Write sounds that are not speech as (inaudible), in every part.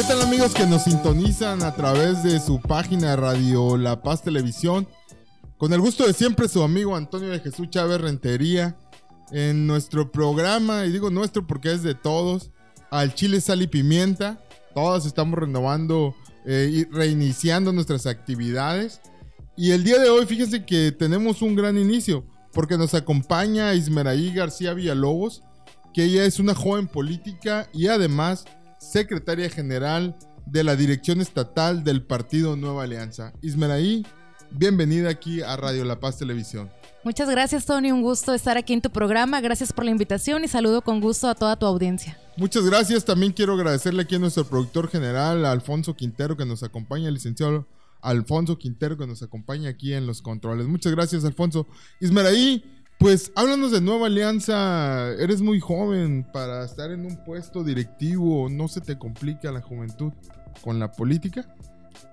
¿Qué tal amigos que nos sintonizan a través de su página de Radio La Paz Televisión? Con el gusto de siempre su amigo Antonio de Jesús Chávez Rentería en nuestro programa, y digo nuestro porque es de todos, al Chile Sal y Pimienta. Todos estamos renovando eh, y reiniciando nuestras actividades. Y el día de hoy, fíjense que tenemos un gran inicio, porque nos acompaña Ismeraí García Villalobos, que ella es una joven política y además secretaria general de la dirección estatal del partido Nueva Alianza. Ismeraí, bienvenida aquí a Radio La Paz Televisión. Muchas gracias, Tony. Un gusto estar aquí en tu programa. Gracias por la invitación y saludo con gusto a toda tu audiencia. Muchas gracias. También quiero agradecerle aquí a nuestro productor general, Alfonso Quintero, que nos acompaña, el licenciado Alfonso Quintero, que nos acompaña aquí en los controles. Muchas gracias, Alfonso. Ismeraí, pues háblanos de Nueva Alianza. Eres muy joven para estar en un puesto directivo. ¿No se te complica la juventud con la política?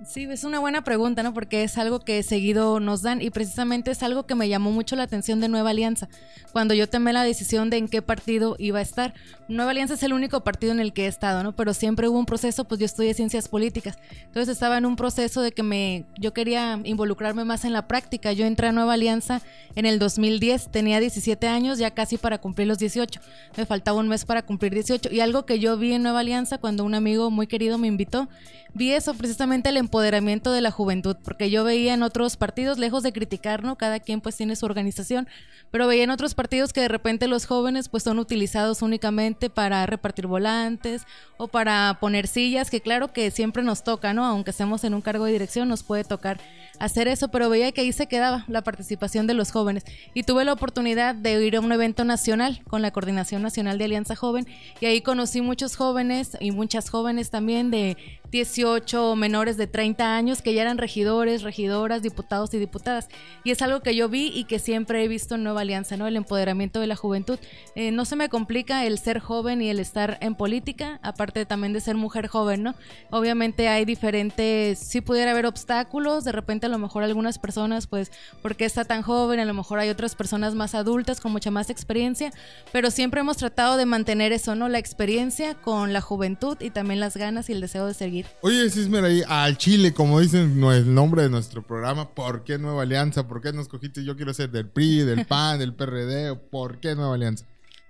Sí, es una buena pregunta, ¿no? Porque es algo que seguido nos dan y precisamente es algo que me llamó mucho la atención de Nueva Alianza. Cuando yo tomé la decisión de en qué partido iba a estar. Nueva Alianza es el único partido en el que he estado, ¿no? Pero siempre hubo un proceso, pues yo estudié ciencias políticas. Entonces estaba en un proceso de que me yo quería involucrarme más en la práctica. Yo entré a Nueva Alianza en el 2010, tenía 17 años, ya casi para cumplir los 18. Me faltaba un mes para cumplir 18 y algo que yo vi en Nueva Alianza cuando un amigo muy querido me invitó vi eso precisamente el empoderamiento de la juventud, porque yo veía en otros partidos, lejos de criticar, ¿no? Cada quien pues tiene su organización, pero veía en otros partidos que de repente los jóvenes pues son utilizados únicamente para repartir volantes o para poner sillas, que claro que siempre nos toca, ¿no? Aunque estemos en un cargo de dirección, nos puede tocar hacer eso, pero veía que ahí se quedaba la participación de los jóvenes. Y tuve la oportunidad de ir a un evento nacional con la Coordinación Nacional de Alianza Joven y ahí conocí muchos jóvenes y muchas jóvenes también de 18 menores de 30 años que ya eran regidores, regidoras, diputados y diputadas. Y es algo que yo vi y que siempre he visto en Nueva Alianza, ¿no? El empoderamiento de la juventud. Eh, no se me complica el ser joven y el estar en política, aparte también de ser mujer joven, ¿no? Obviamente hay diferentes, sí pudiera haber obstáculos, de repente a lo mejor algunas personas, pues, porque está tan joven? A lo mejor hay otras personas más adultas con mucha más experiencia, pero siempre hemos tratado de mantener eso, ¿no? La experiencia con la juventud y también las ganas y el deseo de seguir. Oye, Cismer, ahí al Chile, como dicen el nombre de nuestro programa, ¿por qué Nueva Alianza? ¿Por qué nos cogiste? Yo quiero ser del PRI, del (laughs) PAN, del PRD, ¿por qué Nueva Alianza?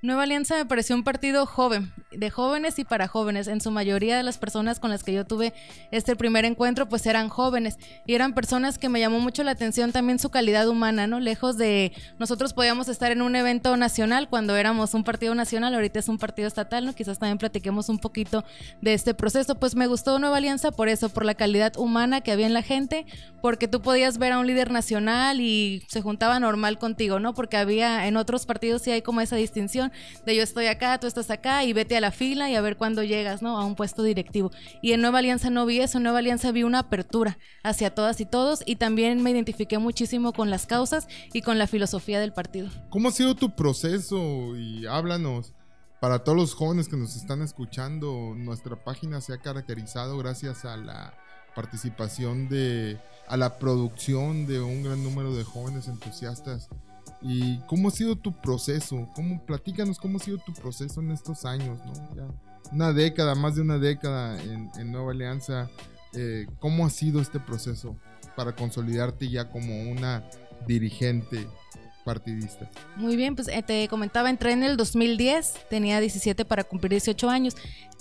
Nueva Alianza me pareció un partido joven, de jóvenes y para jóvenes. En su mayoría de las personas con las que yo tuve este primer encuentro, pues eran jóvenes y eran personas que me llamó mucho la atención también su calidad humana, ¿no? Lejos de nosotros podíamos estar en un evento nacional cuando éramos un partido nacional, ahorita es un partido estatal, ¿no? Quizás también platiquemos un poquito de este proceso. Pues me gustó Nueva Alianza por eso, por la calidad humana que había en la gente, porque tú podías ver a un líder nacional y se juntaba normal contigo, ¿no? Porque había en otros partidos sí hay como esa distinción de yo estoy acá, tú estás acá y vete a la fila y a ver cuándo llegas, ¿no? A un puesto directivo. Y en Nueva Alianza no vi eso, en Nueva Alianza vi una apertura hacia todas y todos y también me identifiqué muchísimo con las causas y con la filosofía del partido. ¿Cómo ha sido tu proceso? Y háblanos. Para todos los jóvenes que nos están escuchando, nuestra página se ha caracterizado gracias a la participación de, a la producción de un gran número de jóvenes entusiastas ¿Y cómo ha sido tu proceso? ¿Cómo, platícanos cómo ha sido tu proceso en estos años, ¿no? Ya una década, más de una década en, Nueva Alianza. Eh, ¿Cómo ha sido este proceso para consolidarte ya como una dirigente Muy bien, pues eh, te comentaba, entré en el 2010, tenía 17 para cumplir 18 años.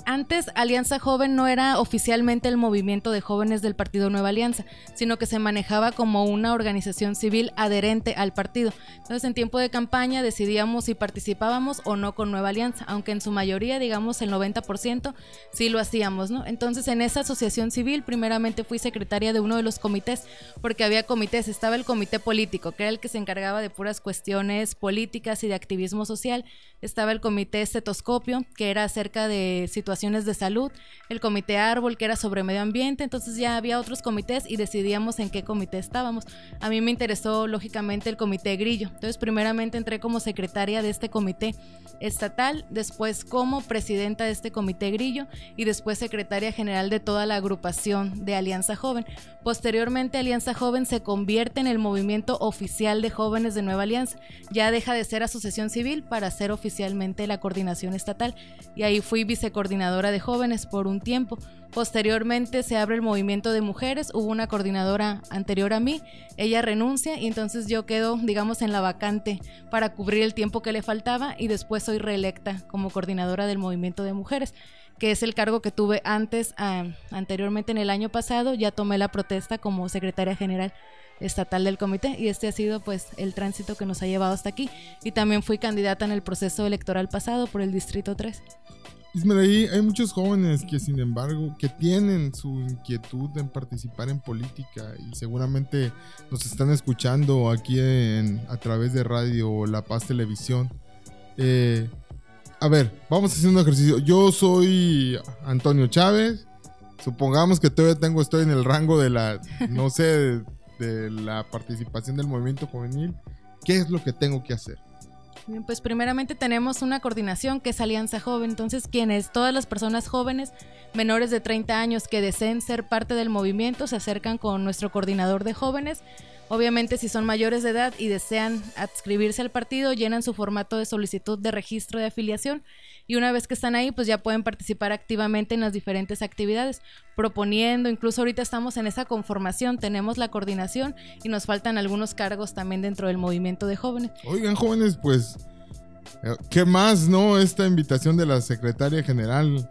Antes Alianza Joven no era oficialmente el movimiento de jóvenes del Partido Nueva Alianza, sino que se manejaba como una organización civil adherente al partido. Entonces en tiempo de campaña decidíamos si participábamos o no con Nueva Alianza, aunque en su mayoría, digamos el 90%, sí lo hacíamos, ¿no? Entonces en esa asociación civil primeramente fui secretaria de uno de los comités, porque había comités, estaba el comité político, que era el que se encargaba de puras cuestiones políticas y de activismo social. Estaba el comité estetoscopio, que era acerca de situaciones de salud, el comité árbol, que era sobre medio ambiente, entonces ya había otros comités y decidíamos en qué comité estábamos. A mí me interesó lógicamente el comité grillo, entonces primeramente entré como secretaria de este comité estatal, después como presidenta de este comité grillo y después secretaria general de toda la agrupación de Alianza Joven. Posteriormente Alianza Joven se convierte en el movimiento oficial de jóvenes de Nueva Alianza. Ya deja de ser asociación civil para ser oficialmente la coordinación estatal. Y ahí fui vicecoordinadora de jóvenes por un tiempo. Posteriormente se abre el movimiento de mujeres, hubo una coordinadora anterior a mí, ella renuncia y entonces yo quedo, digamos, en la vacante para cubrir el tiempo que le faltaba y después soy reelecta como coordinadora del movimiento de mujeres que es el cargo que tuve antes, ah, anteriormente en el año pasado, ya tomé la protesta como secretaria general estatal del comité y este ha sido pues el tránsito que nos ha llevado hasta aquí y también fui candidata en el proceso electoral pasado por el distrito 3. Ismael, hay muchos jóvenes que sin embargo que tienen su inquietud en participar en política y seguramente nos están escuchando aquí en, a través de radio La Paz Televisión. Eh, a ver, vamos a hacer un ejercicio. Yo soy Antonio Chávez. Supongamos que todavía tengo, estoy en el rango de la, no sé, de, la participación del movimiento juvenil. ¿Qué es lo que tengo que hacer? Bien, pues primeramente tenemos una coordinación que es Alianza Joven. Entonces, quienes, todas las personas jóvenes menores de 30 años que deseen ser parte del movimiento, se acercan con nuestro coordinador de jóvenes Obviamente, si son mayores de edad y desean adscribirse al partido, llenan su formato de solicitud de registro de afiliación y una vez que están ahí, pues ya pueden participar activamente en las diferentes actividades, proponiendo, incluso ahorita estamos en esa conformación, tenemos la coordinación y nos faltan algunos cargos también dentro del movimiento de jóvenes. Oigan, jóvenes, pues, eh, ¿qué más, no? Esta invitación de la secretaria general.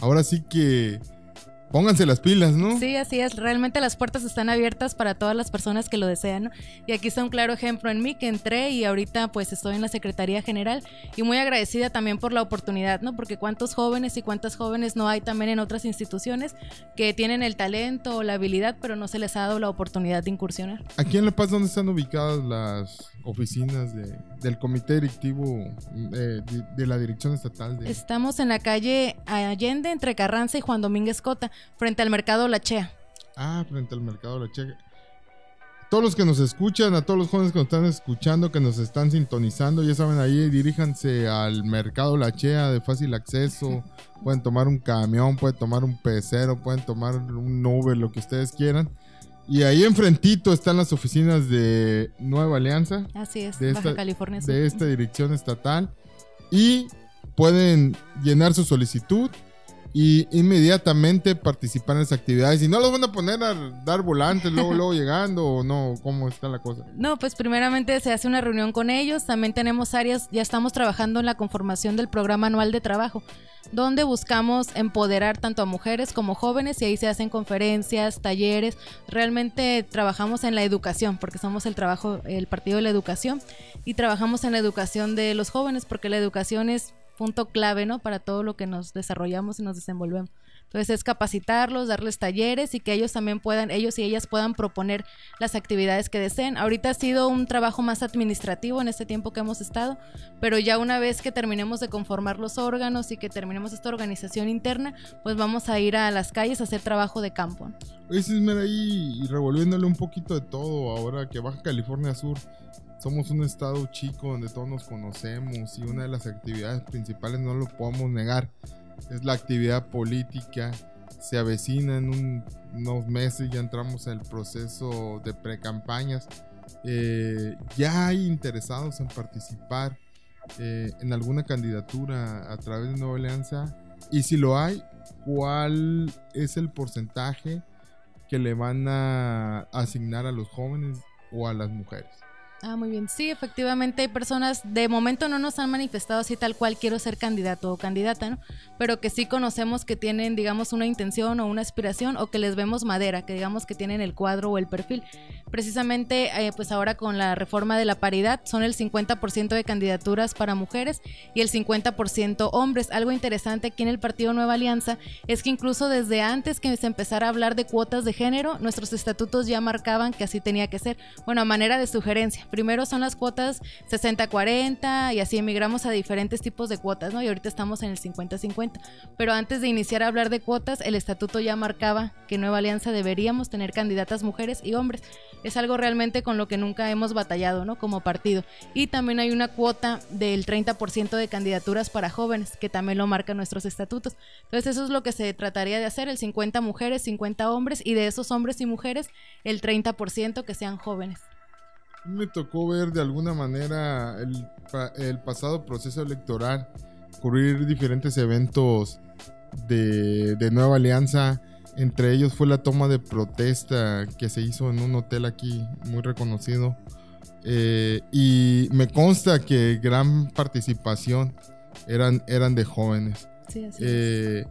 Ahora sí que Pónganse las pilas, ¿no? Sí, así es. Realmente las puertas están abiertas para todas las personas que lo desean, ¿no? Y aquí está un claro ejemplo en mí que entré y ahorita pues estoy en la Secretaría General y muy agradecida también por la oportunidad, ¿no? Porque cuántos jóvenes y cuántas jóvenes no hay también en otras instituciones que tienen el talento o la habilidad, pero no se les ha dado la oportunidad de incursionar. Aquí en La Paz, ¿dónde están ubicadas las oficinas del comité directivo eh, de, la dirección estatal? De... Estamos en la calle Allende entre Carranza y Juan Domínguez Cota frente al mercado La Chea. Ah, frente al mercado La Chea. Todos los que nos escuchan, a todos los jóvenes que nos están escuchando, que nos están sintonizando, ya saben, ahí diríjanse al mercado La Chea de fácil acceso. (laughs) pueden tomar un camión, pueden tomar un pecero, pueden tomar un Uber, lo que ustedes quieran. Y ahí enfrentito están las oficinas de Nueva Alianza. Así es, de Baja California De esta dirección estatal. Y pueden llenar su solicitud y inmediatamente participar en las actividades. Y no los van a poner a dar volantes luego, luego (laughs) llegando o no, ¿cómo está la cosa? No, pues primeramente se hace una reunión con ellos. También tenemos áreas, ya estamos trabajando en la conformación del programa anual de trabajo, donde buscamos empoderar tanto a mujeres como jóvenes y ahí se hacen conferencias, talleres. Realmente trabajamos en la educación, porque somos el trabajo, el partido de la educación, y trabajamos en la educación de los jóvenes, porque la educación es punto clave, ¿no? Para todo lo que nos desarrollamos y nos desenvolvemos. Entonces es capacitarlos, darles talleres y que ellos también puedan, ellos y ellas puedan proponer las actividades que deseen. Ahorita ha sido un trabajo más administrativo en este tiempo que hemos estado, pero ya una vez que terminemos de conformar los órganos y que terminemos esta organización interna, pues vamos a ir a las calles a hacer trabajo de campo. Oye, mira ahí revolviéndole un poquito de todo ahora que Baja California Sur somos un estado chico donde todos nos conocemos y una de las actividades principales, no lo podemos negar, es la actividad política. Se avecina en unos meses, ya entramos en el proceso de pre-campañas. Eh, ya hay interesados en participar eh, en alguna candidatura a través de Nueva Alianza. Y si lo hay, ¿cuál es el porcentaje que le van a asignar a los jóvenes o a las mujeres? Ah, muy bien. Sí, efectivamente hay personas, de momento no nos han manifestado así tal cual quiero ser candidato o candidata, ¿no? Pero que sí conocemos que tienen, digamos, una intención o una aspiración o que les vemos madera, que digamos que tienen el cuadro o el perfil. Precisamente, eh, pues ahora con la reforma de la paridad, son el 50% de candidaturas para mujeres y el 50% hombres. Algo interesante aquí en el Partido Nueva Alianza es que incluso desde antes que se empezara a hablar de cuotas de género, nuestros estatutos ya marcaban que así tenía que ser. Bueno, a manera de sugerencia primero son las cuotas 60-40 y así emigramos a diferentes tipos de cuotas, ¿no? Y ahorita estamos en el 50-50. Pero antes de iniciar a hablar de cuotas, el estatuto ya marcaba que Nueva Alianza deberíamos tener candidatas mujeres y hombres. Es algo realmente con lo que nunca hemos batallado, ¿no? Como partido. Y también hay una cuota del 30% de candidaturas para jóvenes, que también lo marcan nuestros estatutos. Entonces eso es lo que se trataría de hacer, el 50 mujeres, 50 hombres y de esos hombres y mujeres el 30% que sean jóvenes. Me tocó ver de alguna manera el, pasado proceso electoral, ocurrir diferentes eventos de, Nueva Alianza. Entre ellos fue la toma de protesta que se hizo en un hotel aquí muy reconocido. Eh, y me consta que gran participación eran, eran de jóvenes. Sí, así eh,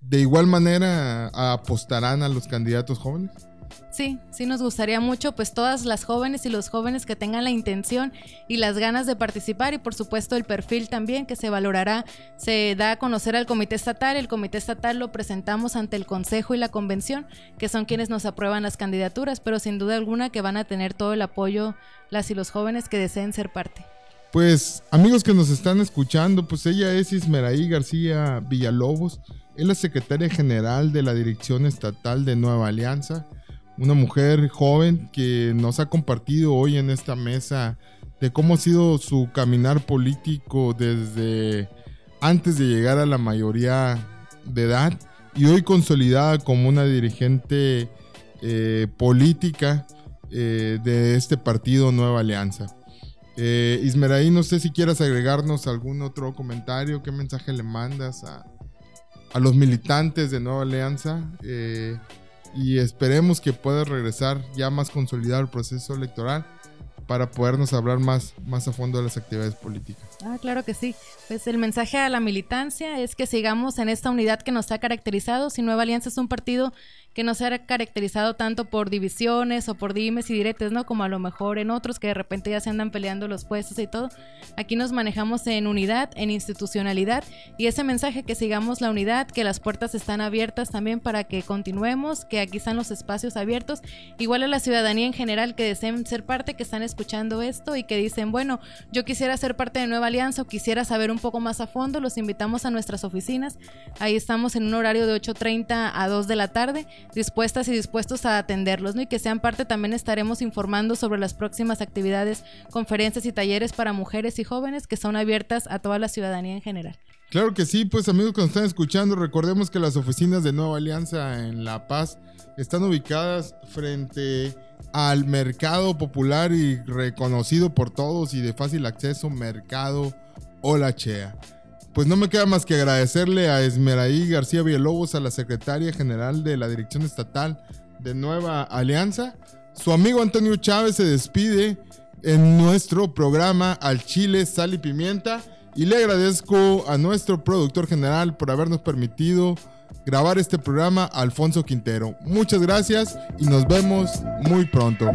¿De igual manera apostarán a los candidatos jóvenes? Sí, sí nos gustaría mucho, pues todas las jóvenes y los jóvenes que tengan la intención y las ganas de participar y por supuesto el perfil también que se valorará, se da a conocer al comité estatal, el comité estatal lo presentamos ante el consejo y la convención, que son quienes nos aprueban las candidaturas, pero sin duda alguna que van a tener todo el apoyo las y los jóvenes que deseen ser parte. Pues amigos que nos están escuchando, pues ella es Ismeraí García Villalobos, es la secretaria general de la Dirección Estatal de Nueva Alianza una mujer joven que nos ha compartido hoy en esta mesa de cómo ha sido su caminar político desde antes de llegar a la mayoría de edad y hoy consolidada como una dirigente eh, política eh, de este partido Nueva Alianza. Eh, Ismeraí, no sé si quieras agregarnos algún otro comentario, qué mensaje le mandas a, a los militantes de Nueva Alianza. Eh, y esperemos que pueda regresar ya más consolidado el proceso electoral para podernos hablar más, más a fondo de las actividades políticas. Ah, claro que sí. Pues el mensaje a la militancia es que sigamos en esta unidad que nos ha caracterizado. Si Nueva Alianza es un partido que no se ha caracterizado tanto por divisiones o por dimes y diretes, ¿no? Como a lo mejor en otros que de repente ya se andan peleando los puestos y todo. Aquí nos manejamos en unidad, en institucionalidad y ese mensaje que sigamos la unidad, que las puertas están abiertas también para que continuemos, que aquí están los espacios abiertos, igual a la ciudadanía en general que deseen ser parte, que están escuchando esto y que dicen, bueno, yo quisiera ser parte de Nueva Alianza o quisiera saber un poco más a fondo, los invitamos a nuestras oficinas. Ahí estamos en un horario de 8.30 a 2 de la tarde dispuestas y dispuestos a atenderlos, ¿no? Y que sean parte también estaremos informando sobre las próximas actividades, conferencias y talleres para mujeres y jóvenes que son abiertas a toda la ciudadanía en general. Claro que sí, pues amigos que nos están escuchando, recordemos que las oficinas de Nueva Alianza en La Paz están ubicadas frente al mercado popular y reconocido por todos y de fácil acceso, Mercado Olachea pues no me queda más que agradecerle a Esmeraí García Villalobos, a la secretaria general de la Dirección Estatal de Nueva Alianza. Su amigo Antonio Chávez se despide en nuestro programa Al Chile, Sal y Pimienta. Y le agradezco a nuestro productor general por habernos permitido grabar este programa, Alfonso Quintero. Muchas gracias y nos vemos muy pronto.